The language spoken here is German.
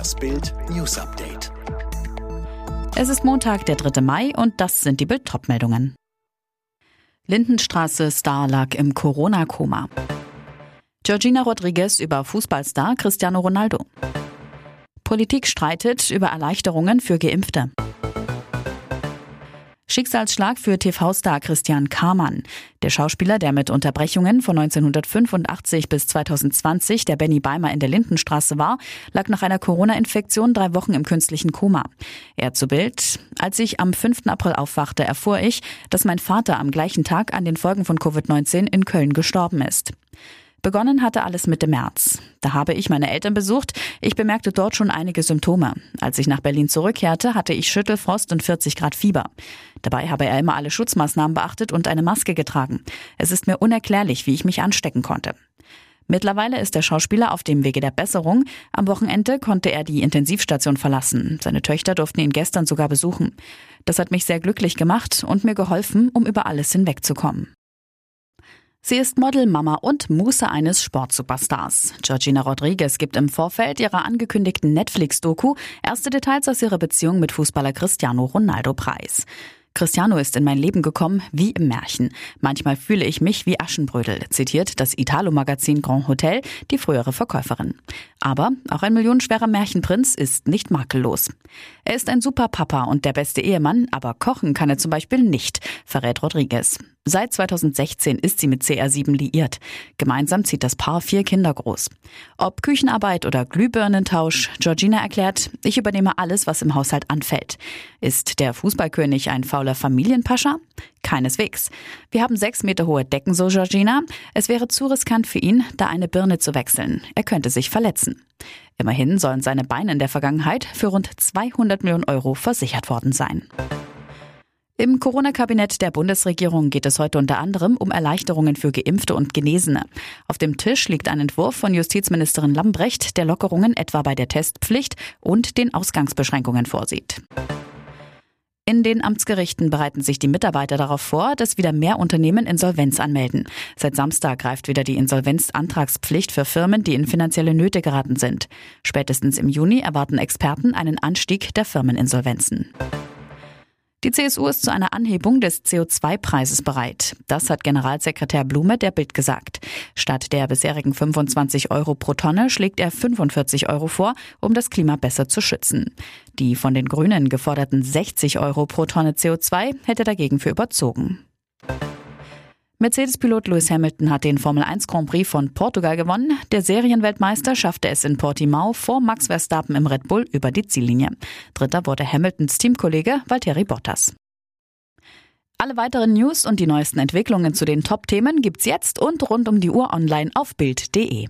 Das Bild News Update. Es ist Montag, der 3. Mai und das sind die Bild-Top-Meldungen. Lindenstraße Star lag im Corona-Koma. Georgina Rodriguez über Fußballstar Cristiano Ronaldo. Politik streitet über Erleichterungen für Geimpfte. Schicksalsschlag für TV-Star Christian Kamann. Der Schauspieler, der mit Unterbrechungen von 1985 bis 2020 der Benny Beimer in der Lindenstraße war, lag nach einer Corona-Infektion drei Wochen im künstlichen Koma. Er zu Bild. Als ich am 5. April aufwachte, erfuhr ich, dass mein Vater am gleichen Tag an den Folgen von Covid-19 in Köln gestorben ist. Begonnen hatte alles Mitte März. Da habe ich meine Eltern besucht. Ich bemerkte dort schon einige Symptome. Als ich nach Berlin zurückkehrte, hatte ich Schüttelfrost und 40 Grad Fieber. Dabei habe er immer alle Schutzmaßnahmen beachtet und eine Maske getragen. Es ist mir unerklärlich, wie ich mich anstecken konnte. Mittlerweile ist der Schauspieler auf dem Wege der Besserung. Am Wochenende konnte er die Intensivstation verlassen. Seine Töchter durften ihn gestern sogar besuchen. Das hat mich sehr glücklich gemacht und mir geholfen, um über alles hinwegzukommen. Sie ist Model, Mama und Muse eines Sportsuperstars. Georgina Rodriguez gibt im Vorfeld ihrer angekündigten Netflix-Doku erste Details aus ihrer Beziehung mit Fußballer Cristiano Ronaldo preis. Cristiano ist in mein Leben gekommen wie im Märchen. Manchmal fühle ich mich wie Aschenbrödel, zitiert das Italo-Magazin Grand Hotel die frühere Verkäuferin. Aber auch ein millionenschwerer Märchenprinz ist nicht makellos. Er ist ein super Papa und der beste Ehemann, aber kochen kann er zum Beispiel nicht, verrät Rodriguez. Seit 2016 ist sie mit CR7 liiert. Gemeinsam zieht das Paar vier Kinder groß. Ob Küchenarbeit oder Glühbirnentausch, Georgina erklärt, ich übernehme alles, was im Haushalt anfällt. Ist der Fußballkönig ein fauler Familienpascha? Keineswegs. Wir haben sechs Meter hohe Decken, so Georgina. Es wäre zu riskant für ihn, da eine Birne zu wechseln. Er könnte sich verletzen. Immerhin sollen seine Beine in der Vergangenheit für rund 200 Millionen Euro versichert worden sein. Im Corona-Kabinett der Bundesregierung geht es heute unter anderem um Erleichterungen für Geimpfte und Genesene. Auf dem Tisch liegt ein Entwurf von Justizministerin Lambrecht, der Lockerungen etwa bei der Testpflicht und den Ausgangsbeschränkungen vorsieht. In den Amtsgerichten bereiten sich die Mitarbeiter darauf vor, dass wieder mehr Unternehmen Insolvenz anmelden. Seit Samstag greift wieder die Insolvenzantragspflicht für Firmen, die in finanzielle Nöte geraten sind. Spätestens im Juni erwarten Experten einen Anstieg der Firmeninsolvenzen. Die CSU ist zu einer Anhebung des CO2-Preises bereit. Das hat Generalsekretär Blume der Bild gesagt. Statt der bisherigen 25 Euro pro Tonne schlägt er 45 Euro vor, um das Klima besser zu schützen. Die von den Grünen geforderten 60 Euro pro Tonne CO2 hätte dagegen für überzogen. Mercedes-Pilot Lewis Hamilton hat den Formel 1 Grand Prix von Portugal gewonnen. Der Serienweltmeister schaffte es in Portimao vor Max Verstappen im Red Bull über die Ziellinie. Dritter wurde Hamiltons Teamkollege Valtteri Bottas. Alle weiteren News und die neuesten Entwicklungen zu den Top-Themen gibt's jetzt und rund um die Uhr online auf Bild.de.